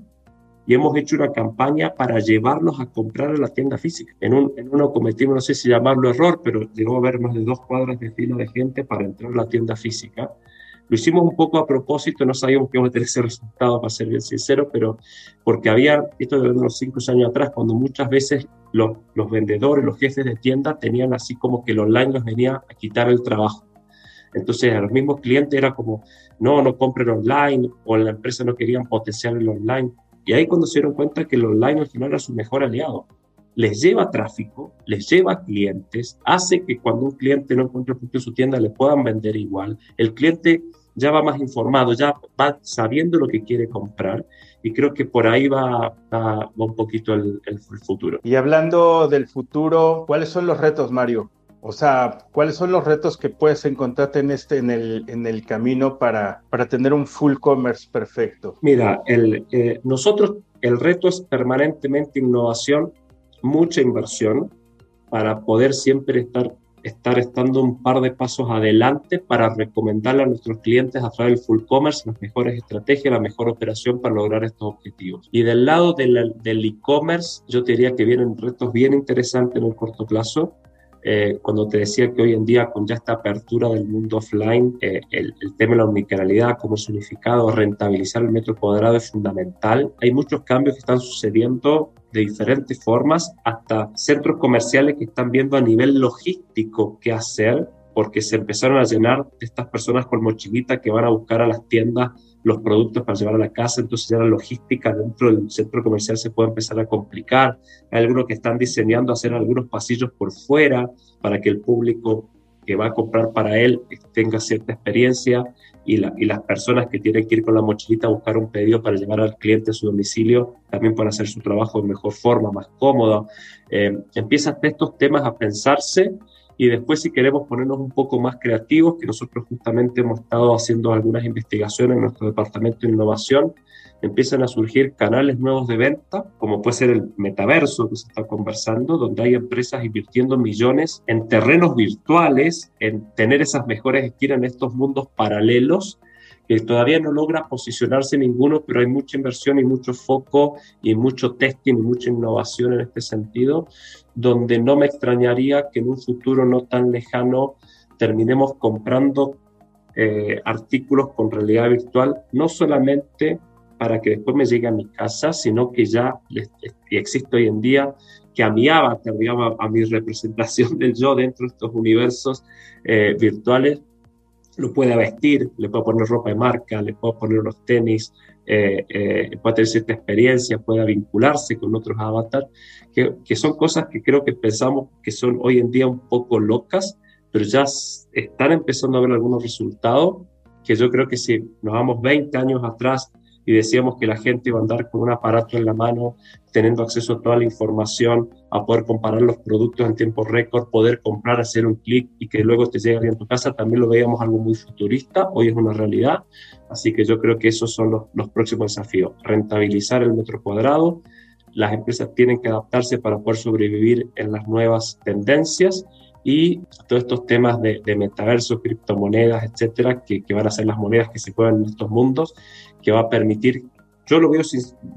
y hemos hecho una campaña para llevarlos a comprar a la tienda física. En, un, en uno cometimos, no sé si llamarlo error, pero llegó a haber más de dos cuadras de fila de gente para entrar a la tienda física. Lo hicimos un poco a propósito, no sabíamos que íbamos a tener ese resultado, para ser bien sincero, pero porque había, esto de unos cinco años atrás, cuando muchas veces los, los vendedores, los jefes de tienda tenían así como que el online los venía a quitar el trabajo. Entonces a los mismos clientes era como, no, no compren online, o la empresa no querían potenciar el online. Y ahí cuando se dieron cuenta que el online al final era su mejor aliado. Les lleva tráfico, les lleva clientes, hace que cuando un cliente no encuentre en su tienda le puedan vender igual. El cliente ya va más informado, ya va sabiendo lo que quiere comprar y creo que por ahí va, va, un poquito el, el, futuro. Y hablando del futuro, ¿cuáles son los retos, Mario? O sea, ¿cuáles son los retos que puedes encontrarte en este, en el, en el camino para, para tener un full commerce perfecto? Mira, el, eh, nosotros el reto es permanentemente innovación, mucha inversión para poder siempre estar, estar estando un par de pasos adelante para recomendarle a nuestros clientes a través del full commerce las mejores estrategias, la mejor operación para lograr estos objetivos. Y del lado del e-commerce, yo te diría que vienen retos bien interesantes en el corto plazo eh, cuando te decía que hoy en día con ya esta apertura del mundo offline, eh, el, el, tema de la omnicanalidad como significado, rentabilizar el metro cuadrado es fundamental. Hay muchos cambios que están sucediendo de diferentes formas, hasta centros comerciales que están viendo a nivel logístico qué hacer, porque se empezaron a llenar de estas personas con mochilitas que van a buscar a las tiendas los productos para llevar a la casa, entonces ya la logística dentro del centro comercial se puede empezar a complicar. Hay algunos que están diseñando hacer algunos pasillos por fuera para que el público que va a comprar para él tenga cierta experiencia y, la, y, las personas que tienen que ir con la mochilita a buscar un pedido para llevar al cliente a su domicilio también puedan hacer su trabajo de mejor forma, más cómodo. Eh, empiezan estos temas a pensarse y después si queremos ponernos un poco más creativos, que nosotros justamente hemos estado haciendo algunas investigaciones en nuestro departamento de innovación, empiezan a surgir canales nuevos de venta, como puede ser el metaverso que se está conversando, donde hay empresas invirtiendo millones en terrenos virtuales, en tener esas mejores esquinas en estos mundos paralelos que todavía no logra posicionarse ninguno, pero hay mucha inversión y mucho foco y mucho testing y mucha innovación en este sentido, donde no me extrañaría que en un futuro no tan lejano terminemos comprando eh, artículos con realidad virtual, no solamente para que después me llegue a mi casa, sino que ya existe hoy en día que a mi avatar, digamos, a mi representación del yo dentro de estos universos eh, virtuales, lo pueda vestir, le puedo poner ropa de marca, le puedo poner unos tenis, eh, eh, puede tener cierta experiencia, pueda vincularse con otros avatars, que, que, son cosas que creo que pensamos que son hoy en día un poco locas, pero ya están empezando a ver algunos resultados que yo creo que si nos vamos 20 años atrás y decíamos que la gente iba a andar con un aparato en la mano, teniendo acceso a toda la información, a poder comparar los productos en tiempo récord, poder comprar, hacer un clic y que luego te llegue a tu casa, también lo veíamos algo muy futurista, hoy es una realidad, así que yo creo que esos son los, los próximos desafíos, rentabilizar el metro cuadrado, las empresas tienen que adaptarse para poder sobrevivir en las nuevas tendencias y todos estos temas de, de metaverso, criptomonedas, etcétera, que, que, van a ser las monedas que se juegan en estos mundos, que va a permitir, yo lo veo,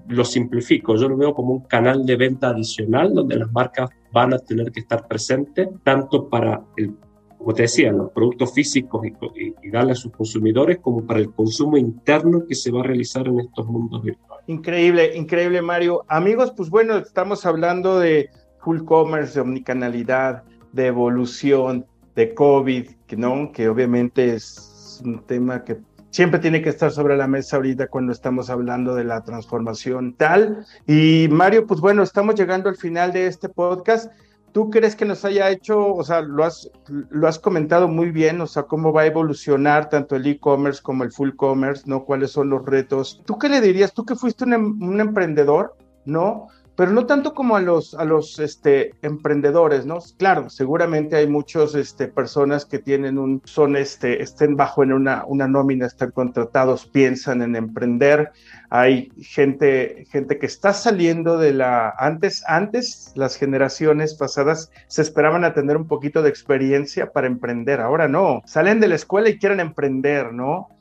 lo simplifico, yo lo veo como un canal de venta adicional donde las marcas van a tener que estar presentes, tanto para el como te decía, los productos físicos y, y, darle a sus consumidores como para el consumo interno que se va a realizar en estos mundos virtuales. Increíble, increíble Mario. Amigos, pues bueno, estamos hablando de full commerce, de omnicanalidad, de evolución, de COVID, ¿no? que obviamente es un tema que siempre tiene que estar sobre la mesa ahorita cuando estamos hablando de la transformación tal. Y Mario, pues bueno, estamos llegando al final de este podcast. ¿Tú crees que nos haya hecho, o sea, lo has, lo has comentado muy bien, o sea, cómo va a evolucionar tanto el e-commerce como el full commerce, ¿no? ¿Cuáles son los retos? ¿Tú qué le dirías? Tú que fuiste un, un emprendedor, ¿no? Pero no tanto como a los, a los este, emprendedores, ¿no? Claro, seguramente hay muchas este, personas que tienen un, son, este, estén bajo en una, una nómina, están contratados, piensan en emprender. Hay gente, gente que está saliendo de la, antes, antes las generaciones pasadas se esperaban a tener un poquito de experiencia para emprender, ahora no, salen de la escuela y quieren emprender, ¿no?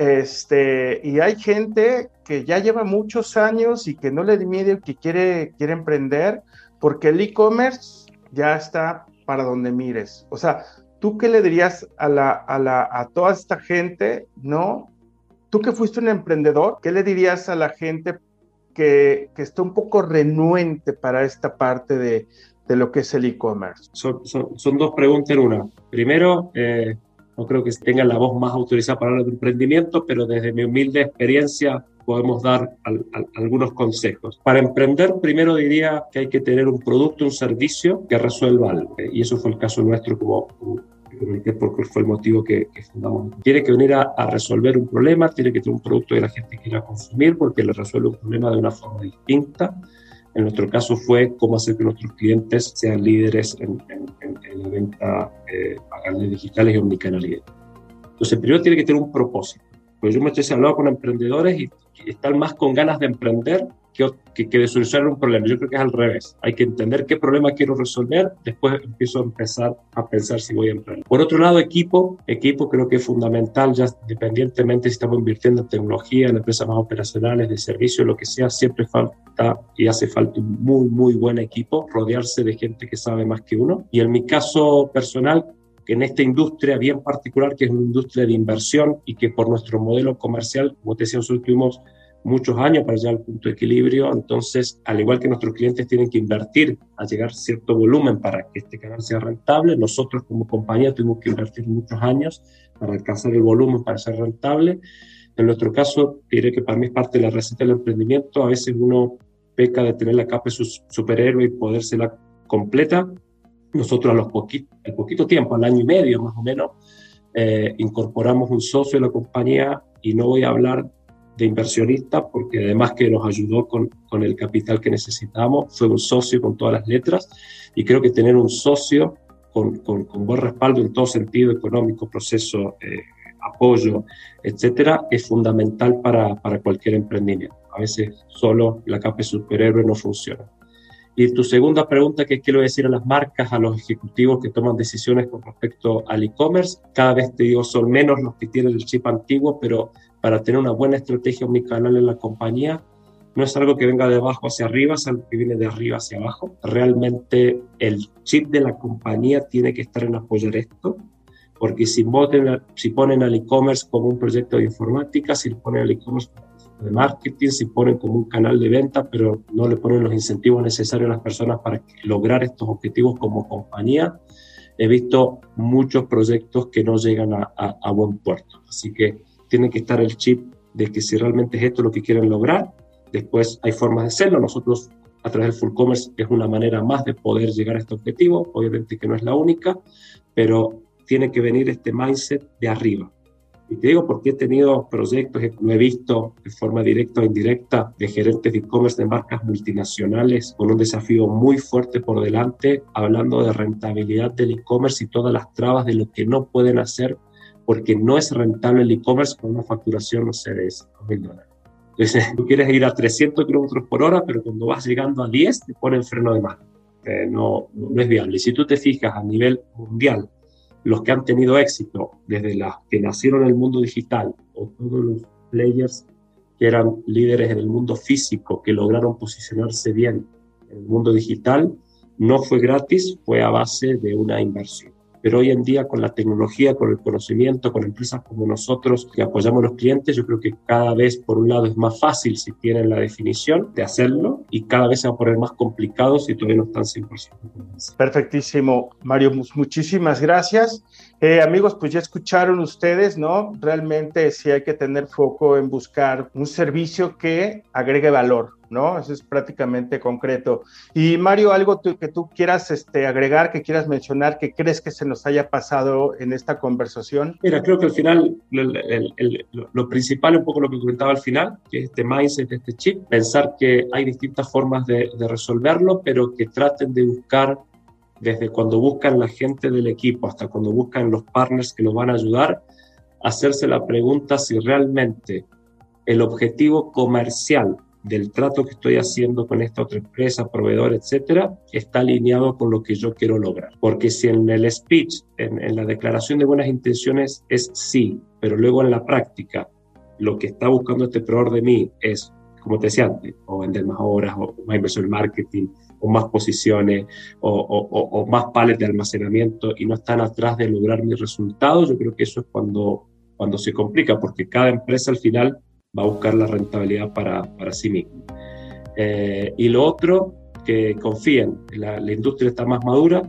Este, y hay gente que ya lleva muchos años y que no le miedo que quiere, quiere emprender, porque el e-commerce ya está para donde mires. O sea, ¿tú qué le dirías a, la, a, la, a toda esta gente, no? Tú que fuiste un emprendedor, ¿qué le dirías a la gente que, que está un poco renuente para esta parte de, de lo que es el e-commerce? Son, son, son, dos preguntas en una. Primero, eh, no creo que tengan la voz más autorizada para hablar de emprendimiento, pero desde mi humilde experiencia podemos dar al, al, algunos consejos. Para emprender, primero diría que hay que tener un producto, un servicio que resuelva algo. Y eso fue el caso nuestro como, porque fue el motivo que, que fundamos. Tiene que venir a, a, resolver un problema, tiene que tener un producto que la gente quiera consumir porque le resuelve un problema de una forma distinta. En nuestro caso fue cómo hacer que nuestros clientes sean líderes en, en, en la venta eh, a canales digitales y omnicanalidad. Entonces, primero tiene que tener un propósito. Pues yo me estoy hablando con emprendedores y, y están más con ganas de emprender que, que, de solucionar un problema. Yo creo que es al revés. Hay que entender qué problema quiero resolver, después empiezo a empezar a pensar si voy a emprender. Por otro lado, equipo. Equipo creo que es fundamental, ya independientemente si estamos invirtiendo en tecnología, en empresas más operacionales, de servicio, lo que sea, siempre falta y hace falta un muy, muy buen equipo, rodearse de gente que sabe más que uno. Y en mi caso personal, en esta industria bien particular, que es una industria de inversión y que por nuestro modelo comercial, como te decía, nosotros tuvimos muchos años para llegar al punto de equilibrio. Entonces, al igual que nuestros clientes tienen que invertir a llegar cierto volumen para que este canal sea rentable, nosotros como compañía tuvimos que invertir muchos años para alcanzar el volumen para ser rentable. En nuestro caso, diré que para mí es parte de la receta del emprendimiento. A veces uno peca de tener la capa de su superhéroe y podérsela completa. Nosotros a los poquito, al poquito tiempo, al año y medio más o menos, eh, incorporamos un socio de la compañía y no voy a hablar de inversionista, porque además que nos ayudó con, con, el capital que necesitamos, fue un socio con todas las letras, y creo que tener un socio con, con, con buen respaldo en todo sentido, económico, proceso, eh, apoyo, etcétera, es fundamental para, para cualquier emprendimiento. A veces solo la capa de superhéroe no funciona. Y tu segunda pregunta, que quiero decir a las marcas, a los ejecutivos que toman decisiones con respecto al e-commerce, cada vez te digo, son menos los que tienen el chip antiguo, pero para tener una buena estrategia omnicanal en la compañía, no es algo que venga de abajo hacia arriba, es algo que viene de arriba hacia abajo. Realmente el chip de la compañía tiene que estar en apoyar esto, porque si, voten, si ponen al e-commerce como un proyecto de informática, si ponen al e-commerce de marketing, si ponen como un canal de venta, pero no le ponen los incentivos necesarios a las personas para lograr estos objetivos como compañía, he visto muchos proyectos que no llegan a, buen puerto. Así que tiene que estar el chip de que si realmente es esto lo que quieren lograr, después hay formas de hacerlo. Nosotros a través del full commerce es una manera más de poder llegar a este objetivo, obviamente que no es la única, pero tiene que venir este mindset de arriba. Y te digo porque he tenido proyectos, lo he visto de forma directa o indirecta, de gerentes de e-commerce de marcas multinacionales con un desafío muy fuerte por delante, hablando de rentabilidad del e-commerce y todas las trabas de lo que no pueden hacer porque no es rentable el e-commerce con una facturación, no sé, de 5 mil dólares. Entonces, tú quieres ir a 300 kilómetros por hora, pero cuando vas llegando a 10 te ponen freno de mano. Eh, no, no es viable. Y si tú te fijas a nivel mundial, los que han tenido éxito desde las que nacieron en el mundo digital o todos los players que eran líderes en el mundo físico, que lograron posicionarse bien en el mundo digital, no fue gratis, fue a base de una inversión. Pero hoy en día con la tecnología, con el conocimiento, con empresas como nosotros que apoyamos a los clientes, yo creo que cada vez, por un lado, es más fácil si tienen la definición de hacerlo y cada vez se va a poner más complicado si todavía no están 100%. Perfectísimo, Mario. Muchísimas gracias. Eh, amigos, pues ya escucharon ustedes, ¿no? Realmente sí hay que tener foco en buscar un servicio que agregue valor, ¿no? Eso es prácticamente concreto. Y Mario, algo que tú quieras este, agregar, que quieras mencionar, que crees que se nos haya pasado en esta conversación. Mira, creo que al final el, el, el, lo principal, un poco lo que comentaba al final, que es este mindset, este chip, pensar que hay distintas formas de, de resolverlo, pero que traten de buscar desde cuando buscan la gente del equipo hasta cuando buscan los partners que los van a ayudar, hacerse la pregunta si realmente el objetivo comercial del trato que estoy haciendo con esta otra empresa, proveedor, etcétera, está alineado con lo que yo quiero lograr. Porque si en el speech, en, la declaración de buenas intenciones es sí, pero luego en la práctica lo que está buscando este proveedor de mí es, como te decía antes, o vender más horas, o más inversión en marketing, o más posiciones, o, o, más pales de almacenamiento, y no están atrás de lograr mis resultados, yo creo que eso es cuando, cuando se complica, porque cada empresa al final va a buscar la rentabilidad para, para sí misma. Eh, y lo otro, que confíen, la, la industria está más madura,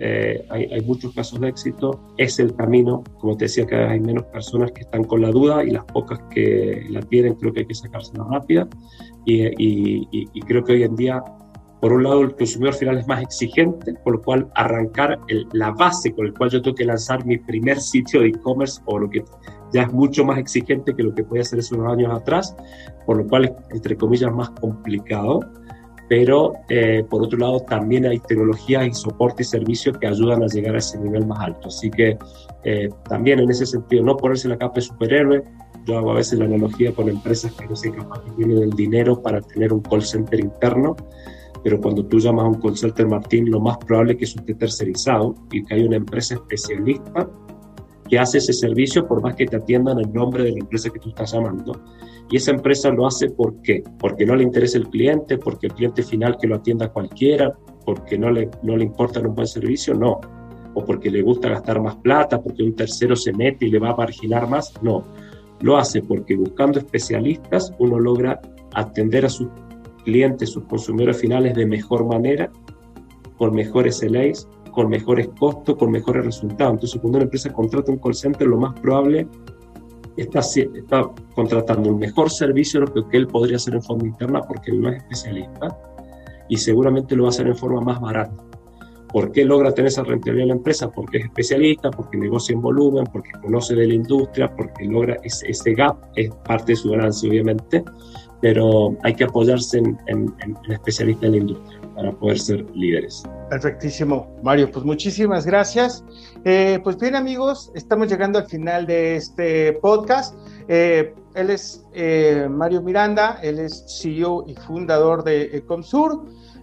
eh, hay, muchos casos de éxito, es el camino, como te decía, que hay menos personas que están con la duda y las pocas que la tienen creo que hay que sacársela rápida y, y, creo que hoy en día, por un lado, el consumidor final es más exigente, por lo cual arrancar la base con el cual yo tengo que lanzar mi primer sitio de e-commerce o lo que ya es mucho más exigente que lo que podía hacer hace unos años atrás, por lo cual es, entre comillas, más complicado pero eh, por otro lado también hay tecnologías y soporte y servicios que ayudan a llegar a ese nivel más alto. Así que eh, también en ese sentido, no ponerse la capa de superhéroe, yo hago a veces la analogía con empresas que no sé capaz que tienen el dinero para tener un call center interno, pero cuando tú llamas a un call center, Martín, lo más probable es que eso esté tercerizado y que hay una empresa especialista que hace ese servicio por más que te atiendan el nombre de la empresa que tú estás llamando. Y esa empresa lo hace ¿por? Porque no le interesa el cliente, porque el cliente final que lo atienda cualquiera, porque no le, no le importa un buen servicio, no. O porque le gusta gastar más plata, porque un tercero se mete y le va a marginar más, no. Lo hace porque buscando especialistas uno logra atender a sus clientes, sus consumidores finales de mejor manera, con mejores SLAs, con mejores costos, con mejores resultados. Entonces, cuando una empresa contrata un call center, lo más probable está, está contratando un mejor servicio de lo que él podría hacer en forma interna porque él no es especialista y seguramente lo va a hacer en forma más barata. ¿Por qué logra tener esa rentabilidad en la empresa? Porque es especialista, porque negocia en volumen, porque conoce de la industria, porque logra ese, ese gap, es parte de su ganancia obviamente, pero hay que apoyarse en, en, en especialistas en la industria para poder ser líderes. Perfectísimo, Mario. Pues muchísimas gracias. Eh, pues bien, amigos, estamos llegando al final de este podcast. Eh, él es eh, Mario Miranda, él es CEO y fundador de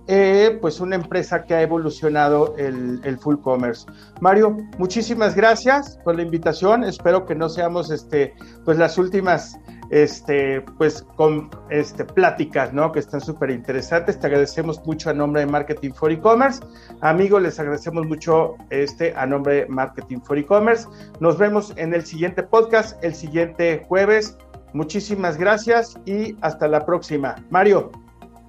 Ecomsur, pues una empresa que ha evolucionado el, el, full commerce. Mario, muchísimas gracias por la invitación. Espero que no seamos este, pues las últimas este, pues con este, pláticas, ¿no? Que están súper interesantes. Te agradecemos mucho a nombre de Marketing for E-Commerce. Amigos, les agradecemos mucho este, a nombre de Marketing for E-Commerce. Nos vemos en el siguiente podcast, el siguiente jueves. Muchísimas gracias y hasta la próxima. Mario,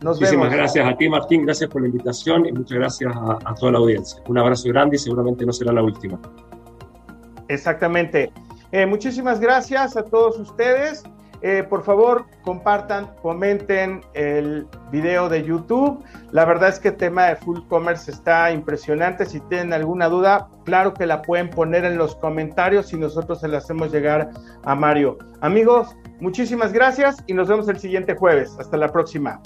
nos Muchísimas gracias a ti, Martín. Gracias por la invitación y muchas gracias a toda la audiencia. Un abrazo grande y seguramente no será la última. Exactamente. Eh, muchísimas gracias a todos ustedes. Eh, por favor, compartan, comenten el video de YouTube. La verdad es que el tema de Full Commerce está impresionante. Si tienen alguna duda, claro que la pueden poner en los comentarios y nosotros se la hacemos llegar a Mario. Amigos, muchísimas gracias y nos vemos el siguiente jueves. Hasta la próxima.